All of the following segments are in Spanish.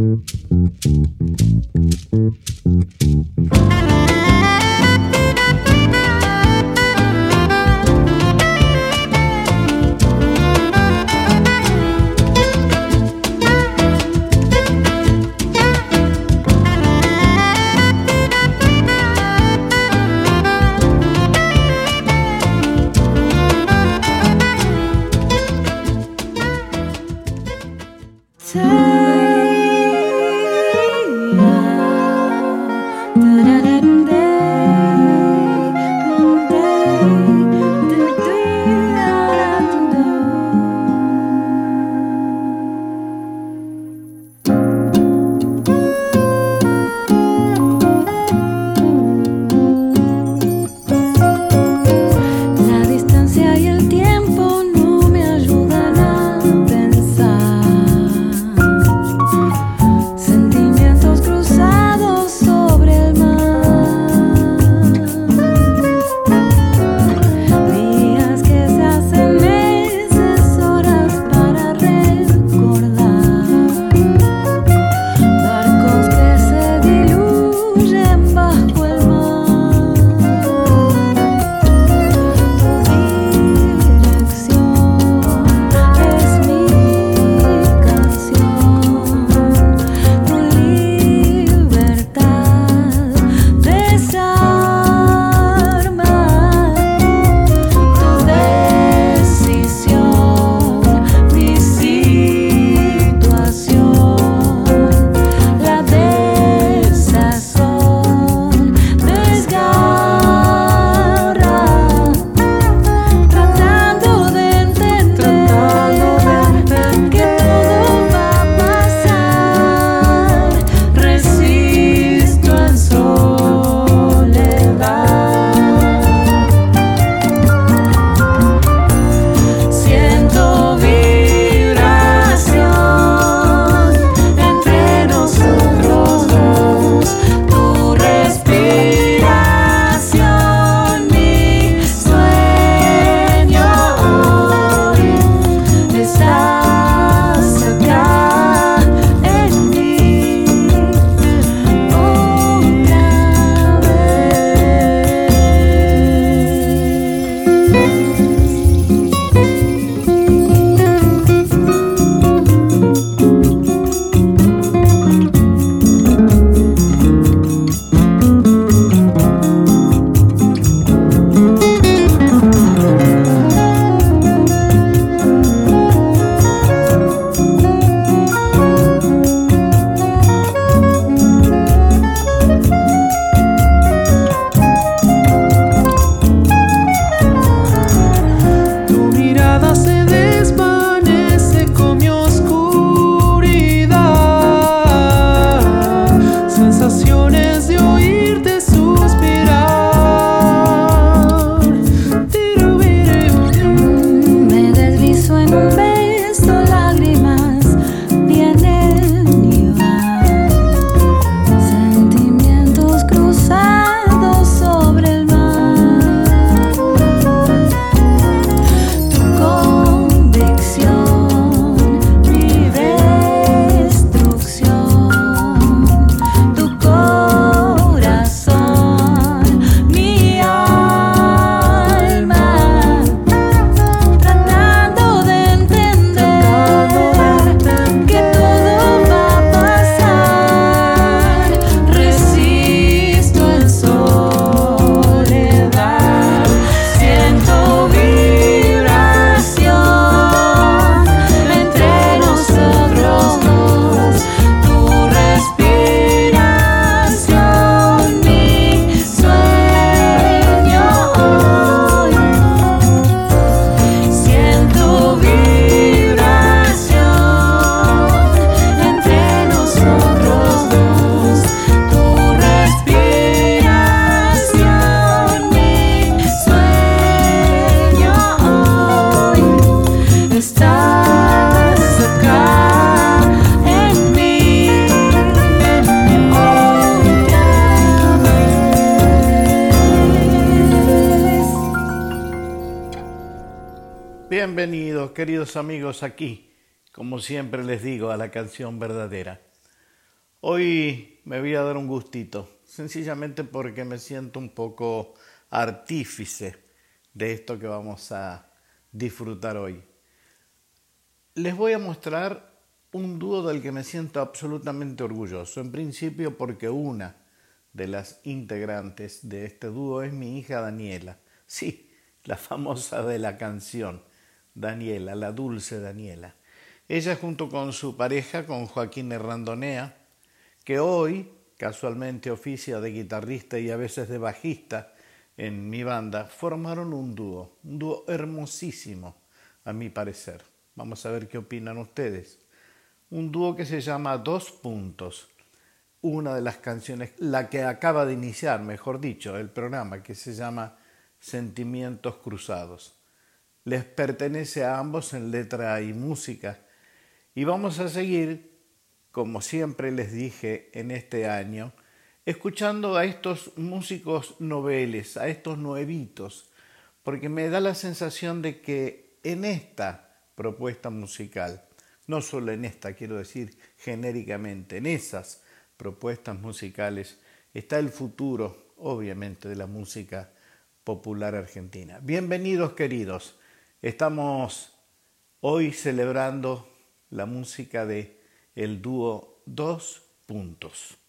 Mm-hmm. Aquí, como siempre les digo, a la canción verdadera. Hoy me voy a dar un gustito, sencillamente porque me siento un poco artífice de esto que vamos a disfrutar hoy. Les voy a mostrar un dúo del que me siento absolutamente orgulloso, en principio porque una de las integrantes de este dúo es mi hija Daniela, sí, la famosa de la canción, Daniela, la dulce Daniela. Ella junto con su pareja, con Joaquín Herrandonea, que hoy casualmente oficia de guitarrista y a veces de bajista en mi banda, formaron un dúo, un dúo hermosísimo, a mi parecer. Vamos a ver qué opinan ustedes. Un dúo que se llama Dos Puntos, una de las canciones, la que acaba de iniciar, mejor dicho, el programa, que se llama Sentimientos Cruzados. Les pertenece a ambos en letra y música. Y vamos a seguir como siempre les dije en este año, escuchando a estos músicos noveles, a estos nuevitos, porque me da la sensación de que en esta propuesta musical, no solo en esta, quiero decir genéricamente, en esas propuestas musicales está el futuro, obviamente, de la música popular argentina. Bienvenidos queridos, estamos hoy celebrando la música de el dúo Dos Puntos.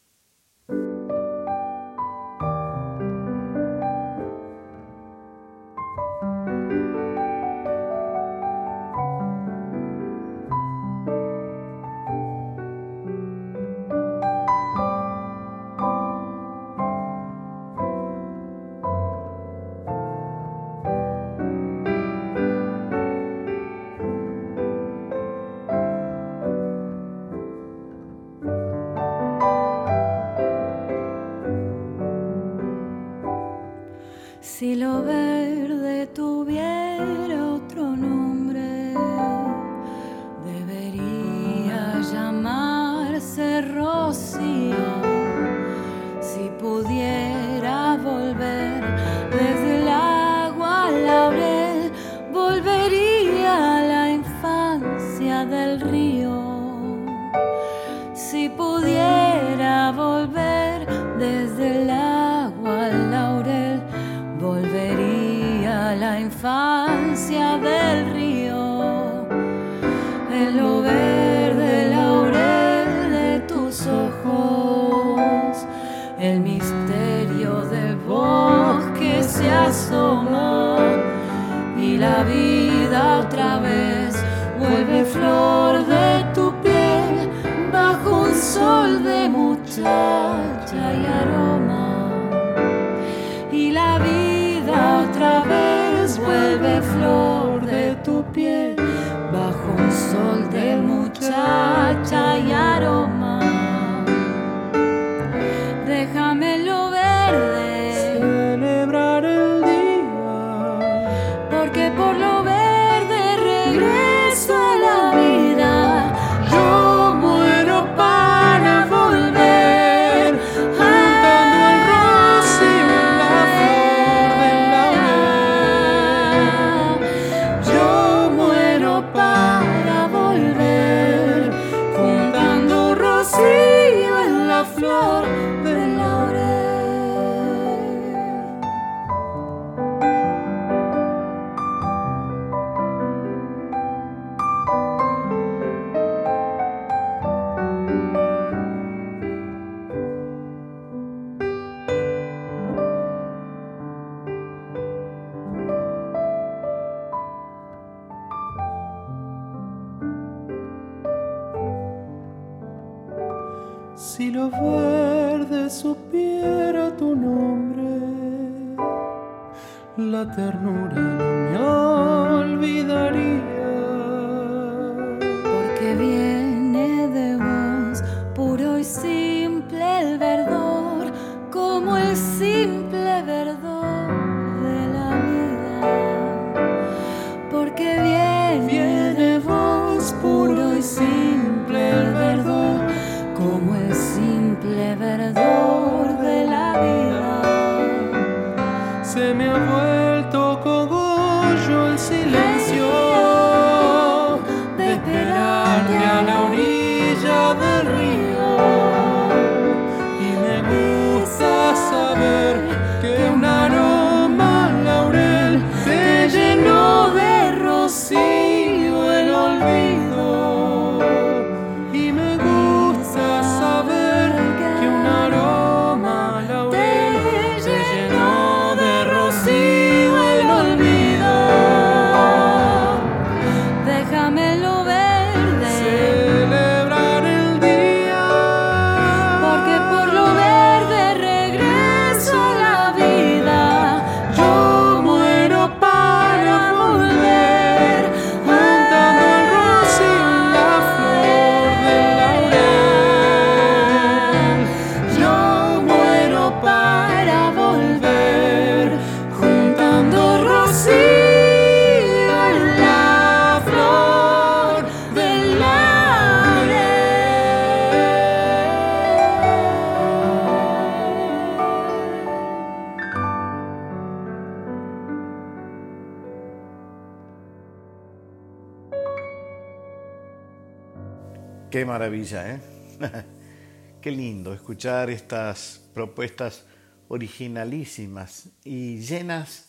Escuchar estas propuestas originalísimas y llenas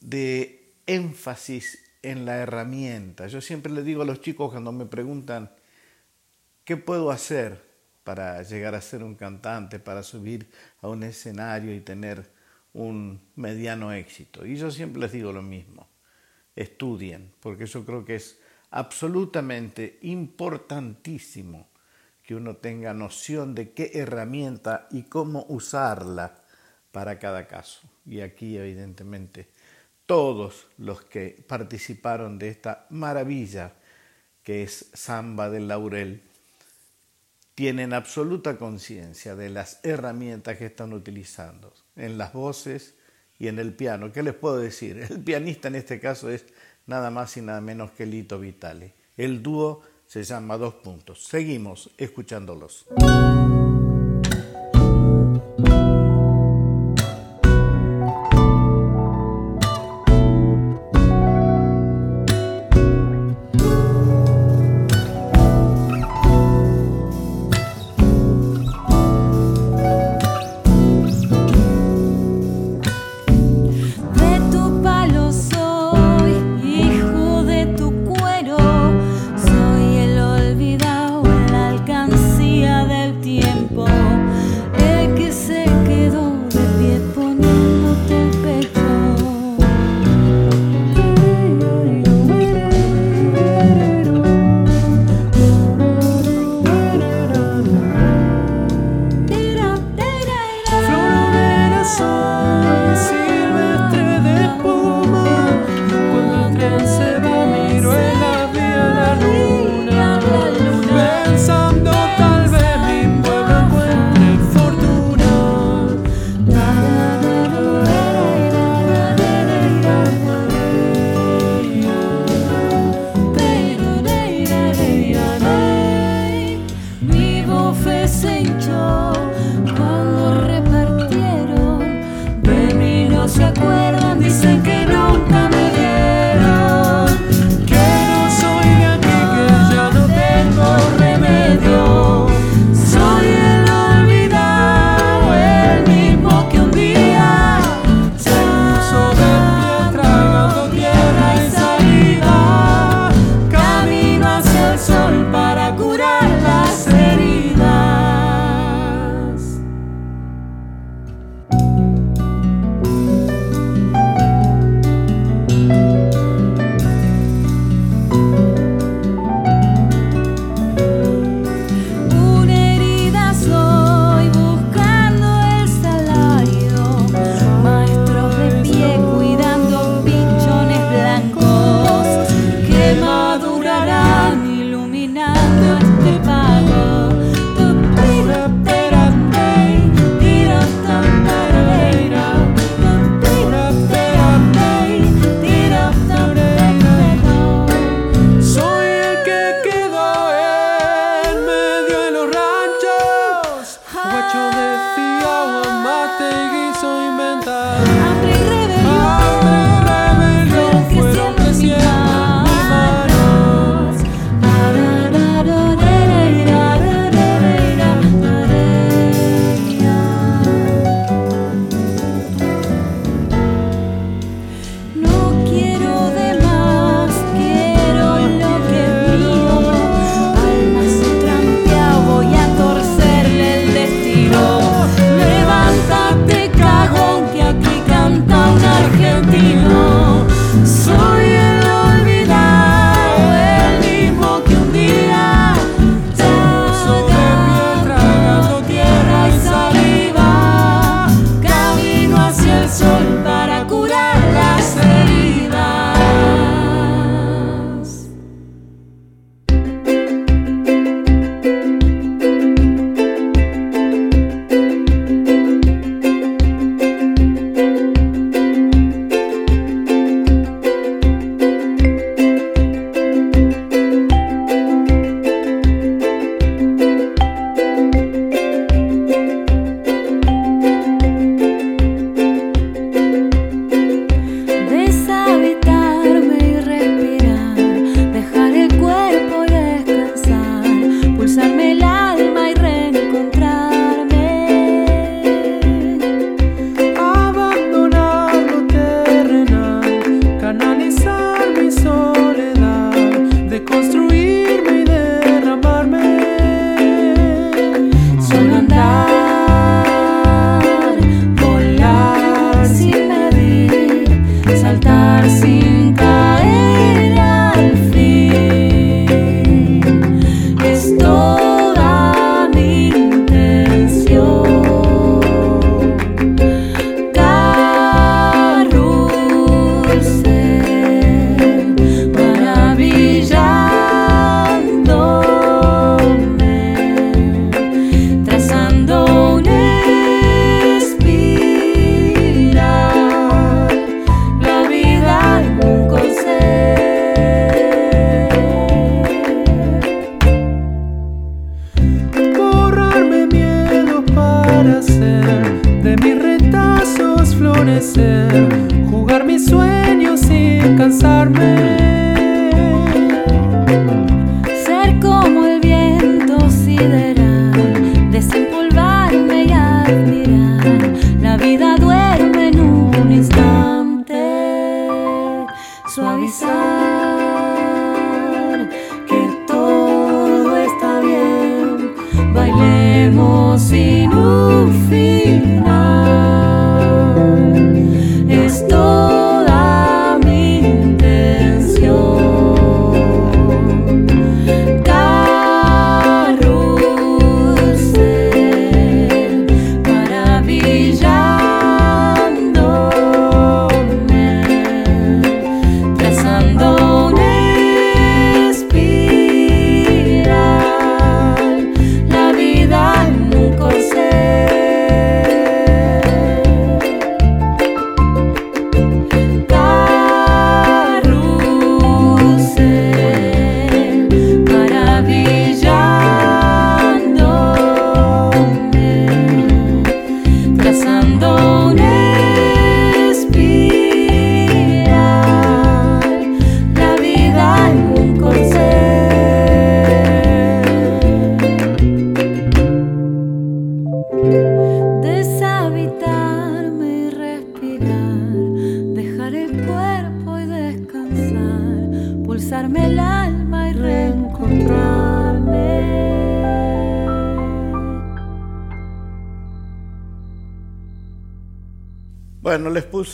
de énfasis en la herramienta. Yo siempre le digo a los chicos cuando me preguntan, ¿qué puedo hacer para llegar a ser un cantante, para subir a un escenario y tener un mediano éxito? Y yo siempre les digo lo mismo, estudien, porque yo creo que es absolutamente importantísimo que uno tenga noción de qué herramienta y cómo usarla para cada caso. Y aquí evidentemente todos los que participaron de esta maravilla que es Samba del Laurel tienen absoluta conciencia de las herramientas que están utilizando en las voces y en el piano. ¿Qué les puedo decir? El pianista en este caso es nada más y nada menos que Lito Vitale. El dúo se llama Dos Puntos. Seguimos escuchándolos.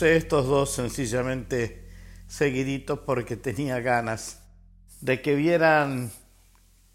Estos dos sencillamente seguiditos porque tenía ganas de que vieran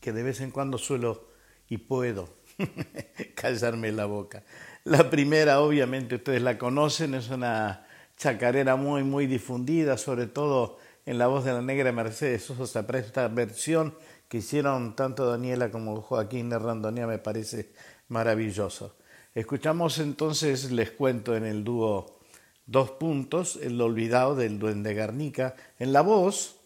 que de vez en cuando suelo y puedo callarme la boca. La primera, obviamente, ustedes la conocen, es una chacarera muy, muy difundida, sobre todo en la voz de la negra Mercedes Sosa, esta versión que hicieron tanto Daniela como Joaquín de Randonea me parece maravilloso. Escuchamos entonces, les cuento en el dúo Dos puntos, El olvidado del duende Garnica. En la voz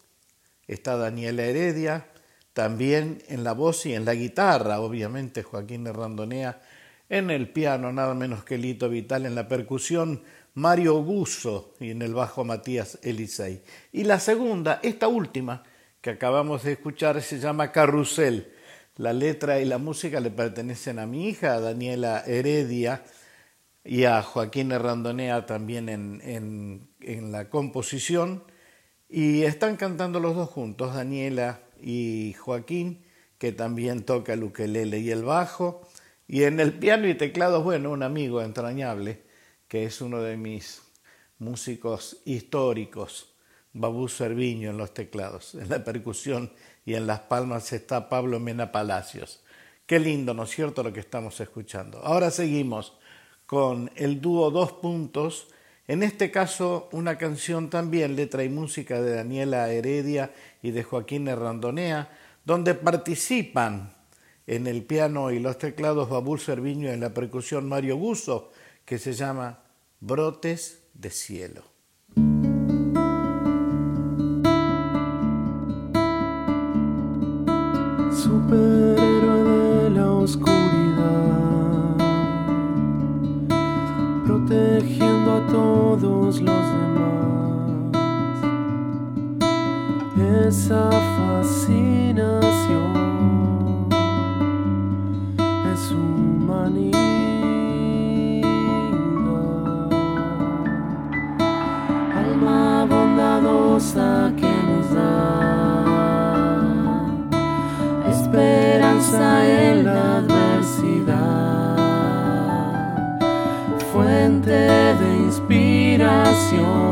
está Daniela Heredia, también en la voz y en la guitarra, obviamente Joaquín de Randonea, en el piano nada menos que Lito Vital, en la percusión Mario Gusso y en el bajo Matías Elisei. Y la segunda, esta última que acabamos de escuchar, se llama Carrusel. La letra y la música le pertenecen a mi hija, Daniela Heredia, y a Joaquín Herrandonea también en, en, la composición. Y están cantando los dos juntos, Daniela y Joaquín, que también toca el ukelele y el bajo. Y en el piano y teclados, bueno, un amigo entrañable, que es uno de mis músicos históricos, Babú Cerviño en los teclados. En la percusión y en las palmas está Pablo Mena Palacios. Qué lindo, ¿no es cierto?, lo que estamos escuchando. Ahora seguimos con el dúo Dos Puntos, en este caso una canción también, letra y música de Daniela Heredia y de Joaquín Herrandonea, donde participan en el piano y los teclados Babul Cerviño y en la percusión Mario Guso, que se llama Brotes de Cielo. Superhéroe de la oscuridad todos los demás. Esa fascinación canción.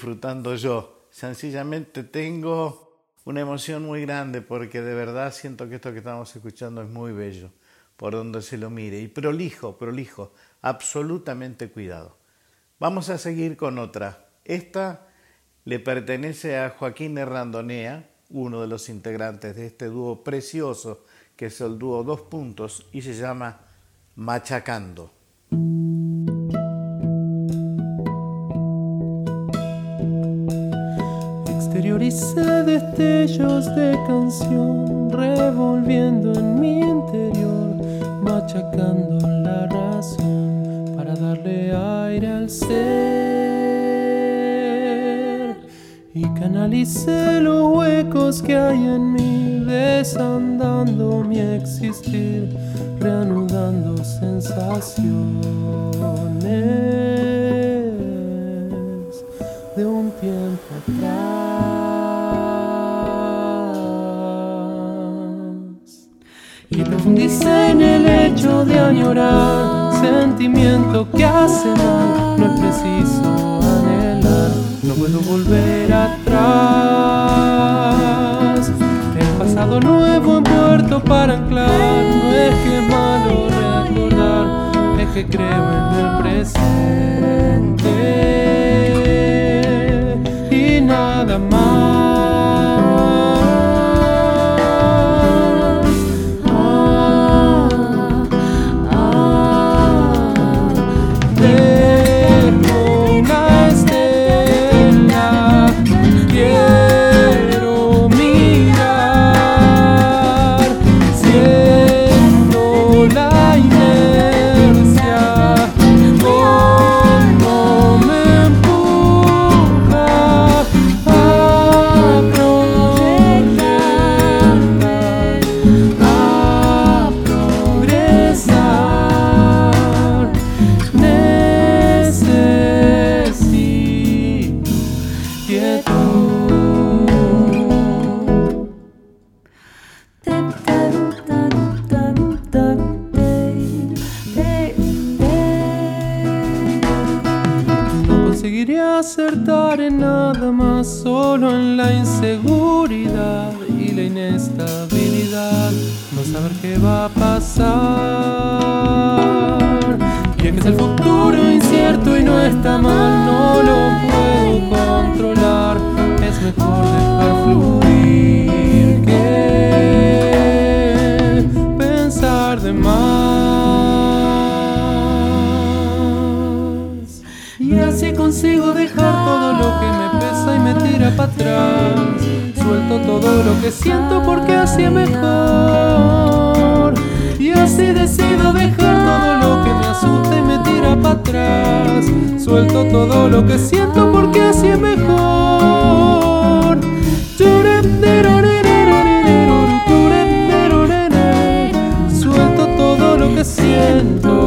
Disfrutando yo. Sencillamente tengo una emoción muy grande porque de verdad siento que esto que estamos escuchando es muy bello, por donde se lo mire. Y prolijo, prolijo, absolutamente cuidado. Vamos a seguir con otra. Esta le pertenece a Joaquín Herrandonea, uno de los integrantes de este dúo precioso que es el dúo Dos Puntos y se llama Machacando. Exterioricé destellos de canción, revolviendo en mi interior, machacando la razón para darle aire al ser. Y canalicé los huecos que hay en mí, desandando mi existir, reanudando sensaciones de un tiempo hecho de añorar, sentimiento que hace mal, no es preciso anhelar, no puedo volver atrás. El pasado nuevo en puerto para anclar, no es que malo recordar, es que creo en el presente. Y es que es el futuro incierto y no está mal, no lo puedo controlar. Es mejor dejar fluir que pensar de más. Y así consigo dejar todo lo que me pesa y me tira para atrás. Suelto todo lo que siento porque así es mejor. Y así decido dejar todo lo asusta y me tira para atrás. Suelto todo lo que siento porque así es mejor. Suelto todo lo que siento.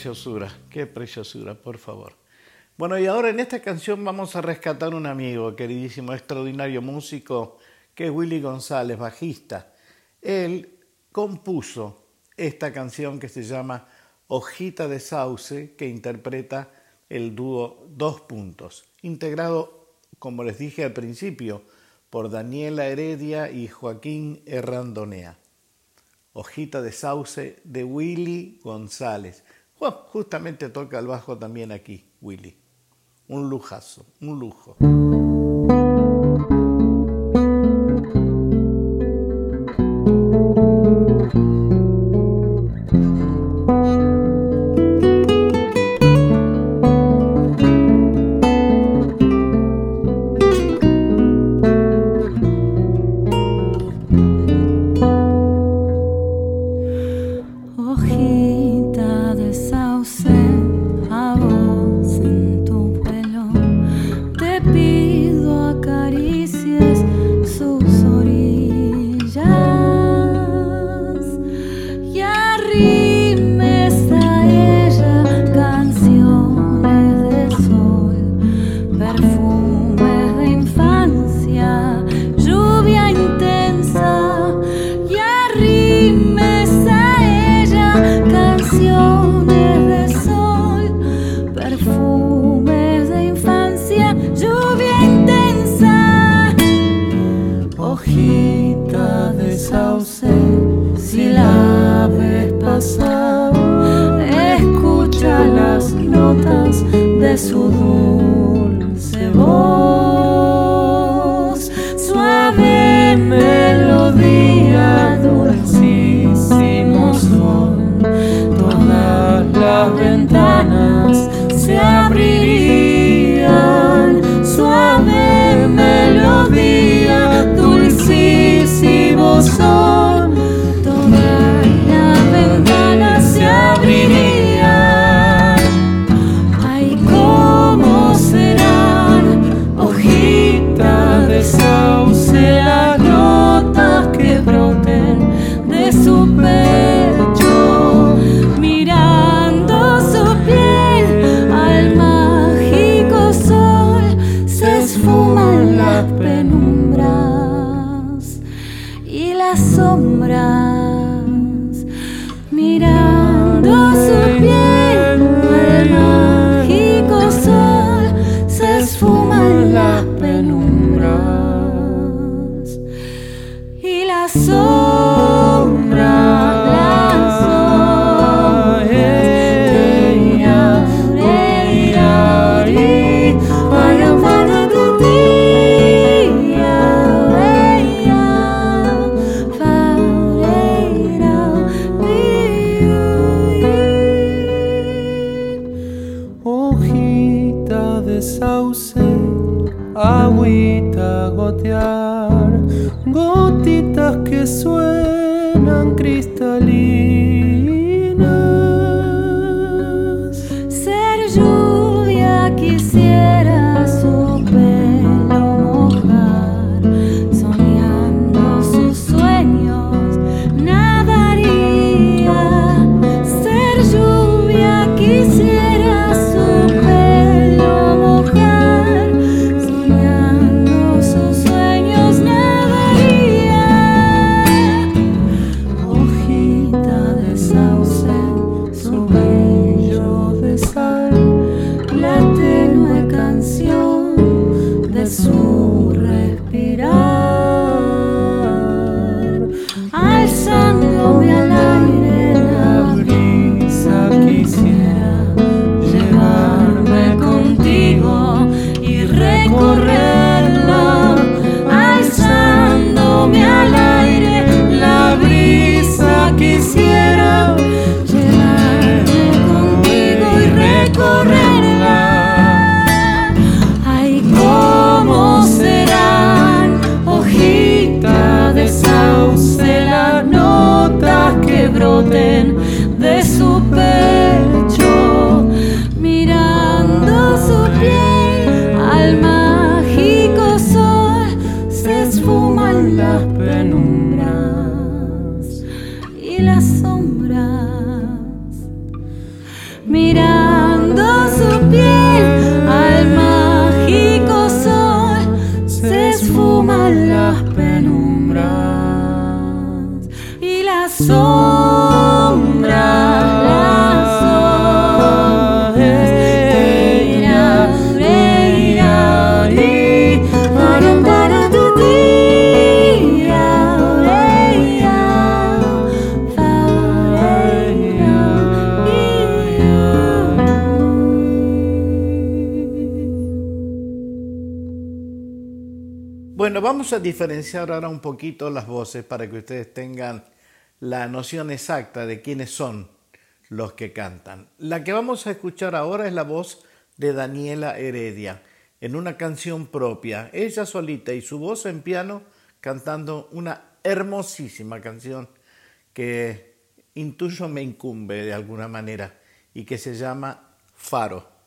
Preciosura, qué preciosura, por favor. Bueno, y ahora en esta canción vamos a rescatar un amigo, queridísimo, extraordinario músico, que es Willy González, bajista. Él compuso esta canción que se llama Hojita de Sauce, que interpreta el dúo Dos Puntos, integrado, como les dije al principio, por Daniela Heredia y Joaquín Herrandonea. Hojita de Sauce de Willy González. Bueno, justamente toca el bajo también aquí, Willy. Un lujazo, un lujo. Vamos a diferenciar ahora un poquito las voces para que ustedes tengan la noción exacta de quiénes son los que cantan. La que vamos a escuchar ahora es la voz de Daniela Heredia en una canción propia, ella solita y su voz en piano cantando una hermosísima canción que intuyo me incumbe de alguna manera y que se llama Faro.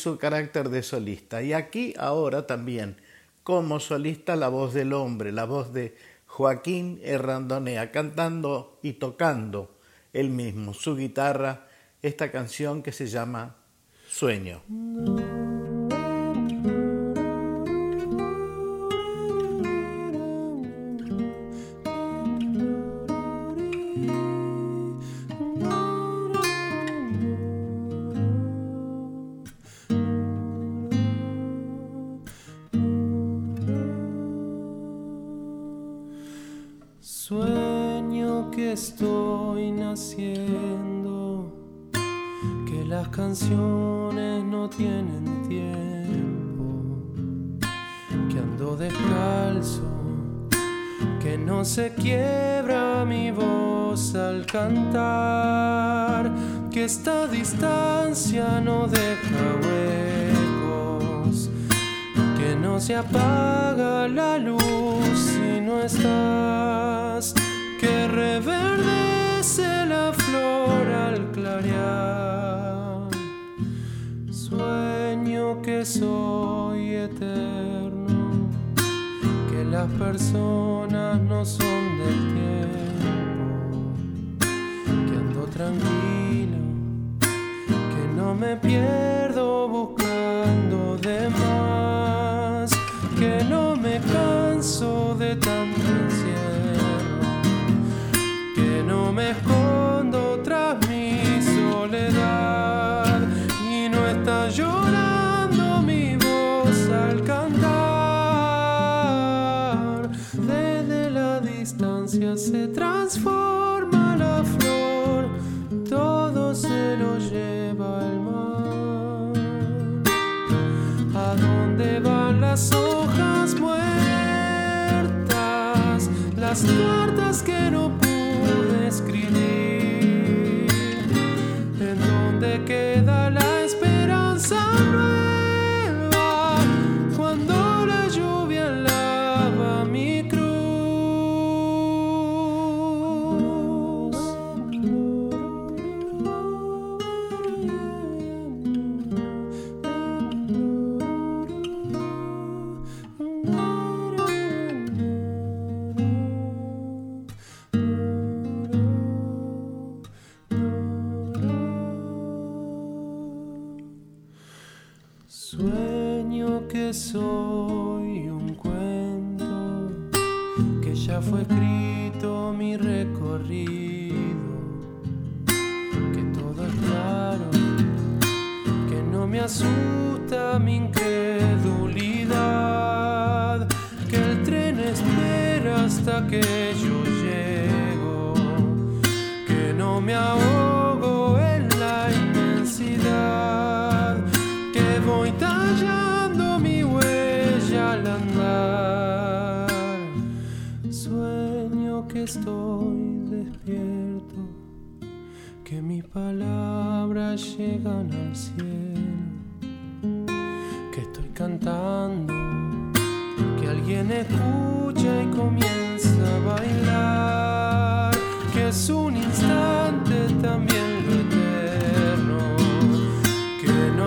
Su carácter de solista. Y aquí ahora también como solista la voz del hombre, la voz de Joaquín Errandonea, cantando y tocando él mismo, su guitarra, esta canción que se llama Sueño. Que esta distancia no deja huecos, que no se apaga la luz si no estás, que reverdece la flor al clarear sueño que soy eterno, que las personas no son del tiempo, que ando tranquilo, me pierdo las hojas muertas? Las cartas que no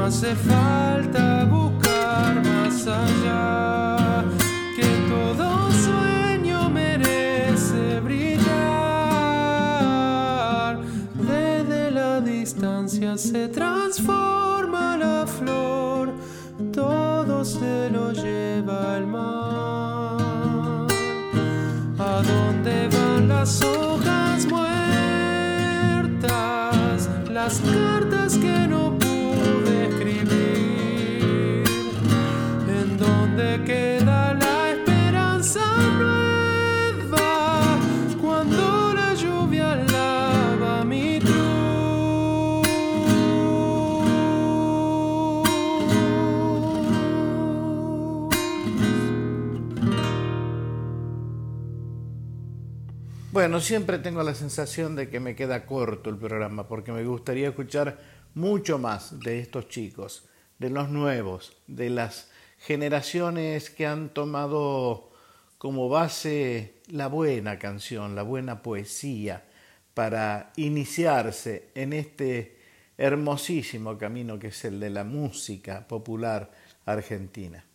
hace falta buscar más allá, que todo sueño merece brillar. Desde la distancia se transforma la flor, todo se lo lleva al mar. ¿A dónde van las hojas muertas? Las cartas que no Bueno, siempre tengo la sensación de que me queda corto el programa porque me gustaría escuchar mucho más de estos chicos, de los nuevos, de las generaciones que han tomado como base la buena canción, la buena poesía, para iniciarse en este hermosísimo camino que es el de la música popular argentina.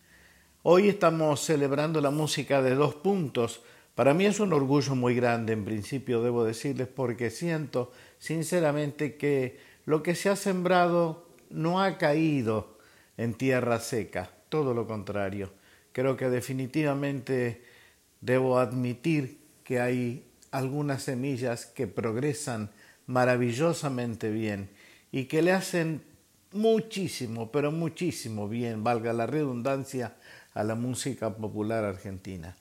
Hoy estamos celebrando la música de dos puntos. Para mí es un orgullo muy grande, en principio debo decirles, porque siento sinceramente que lo que se ha sembrado no ha caído en tierra seca, todo lo contrario. Creo que definitivamente debo admitir que hay algunas semillas que progresan maravillosamente bien y que le hacen muchísimo, pero muchísimo bien, valga la redundancia, a la música popular argentina.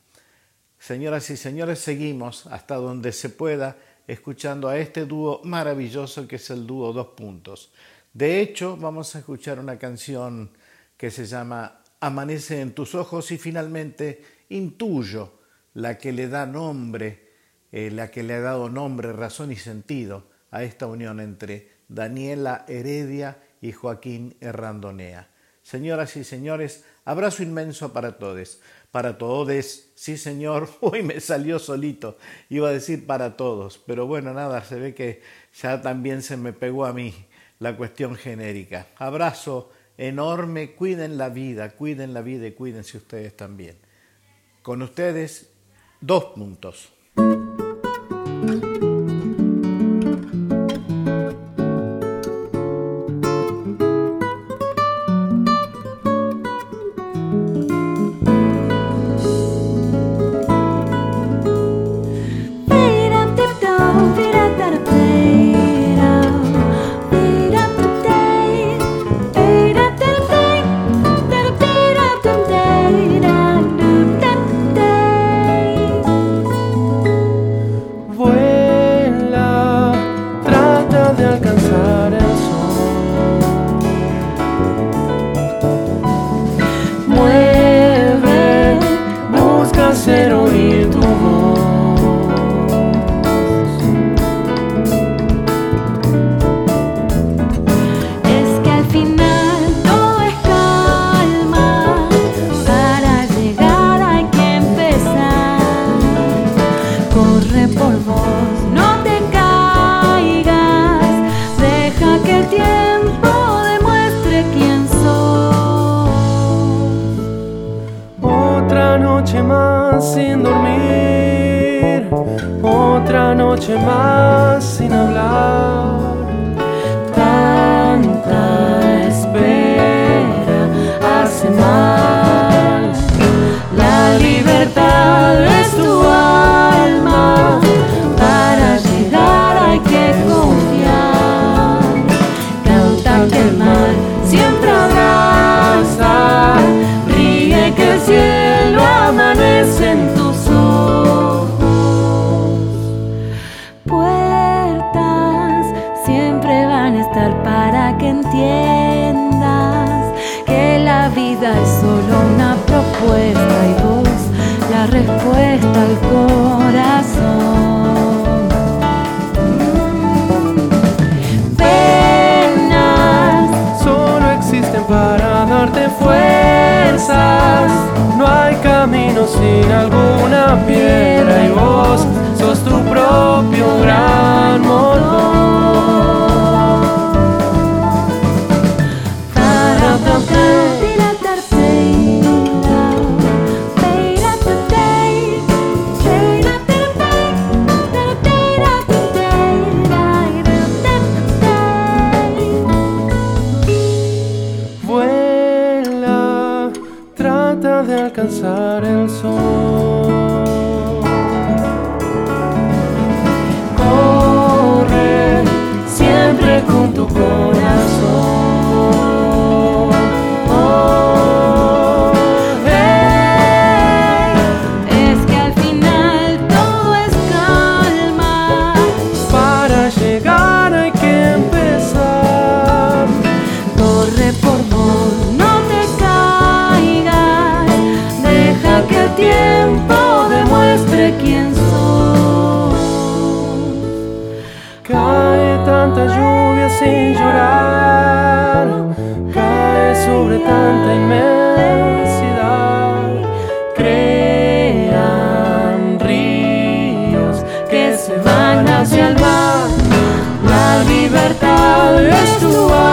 Señoras y señores, seguimos hasta donde se pueda escuchando a este dúo maravilloso que es el dúo Dos Puntos. De hecho, vamos a escuchar una canción que se llama Amanece en tus ojos y finalmente Intuyo, la que le da nombre, eh, la que le ha dado nombre, razón y sentido a esta unión entre Daniela Heredia y Joaquín Herrandonea. Señoras y señores, abrazo inmenso para todos. Para todos, sí señor, hoy me salió solito, iba a decir para todos, pero bueno, nada, se ve que ya también se me pegó a mí la cuestión genérica. Abrazo enorme, cuiden la vida, cuiden la vida y cuídense ustedes también. Con ustedes, dos puntos. alcanzar el sol. tanta inmensidad. Crean ríos que se van hacia el mar. La libertad es tu alma.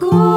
Como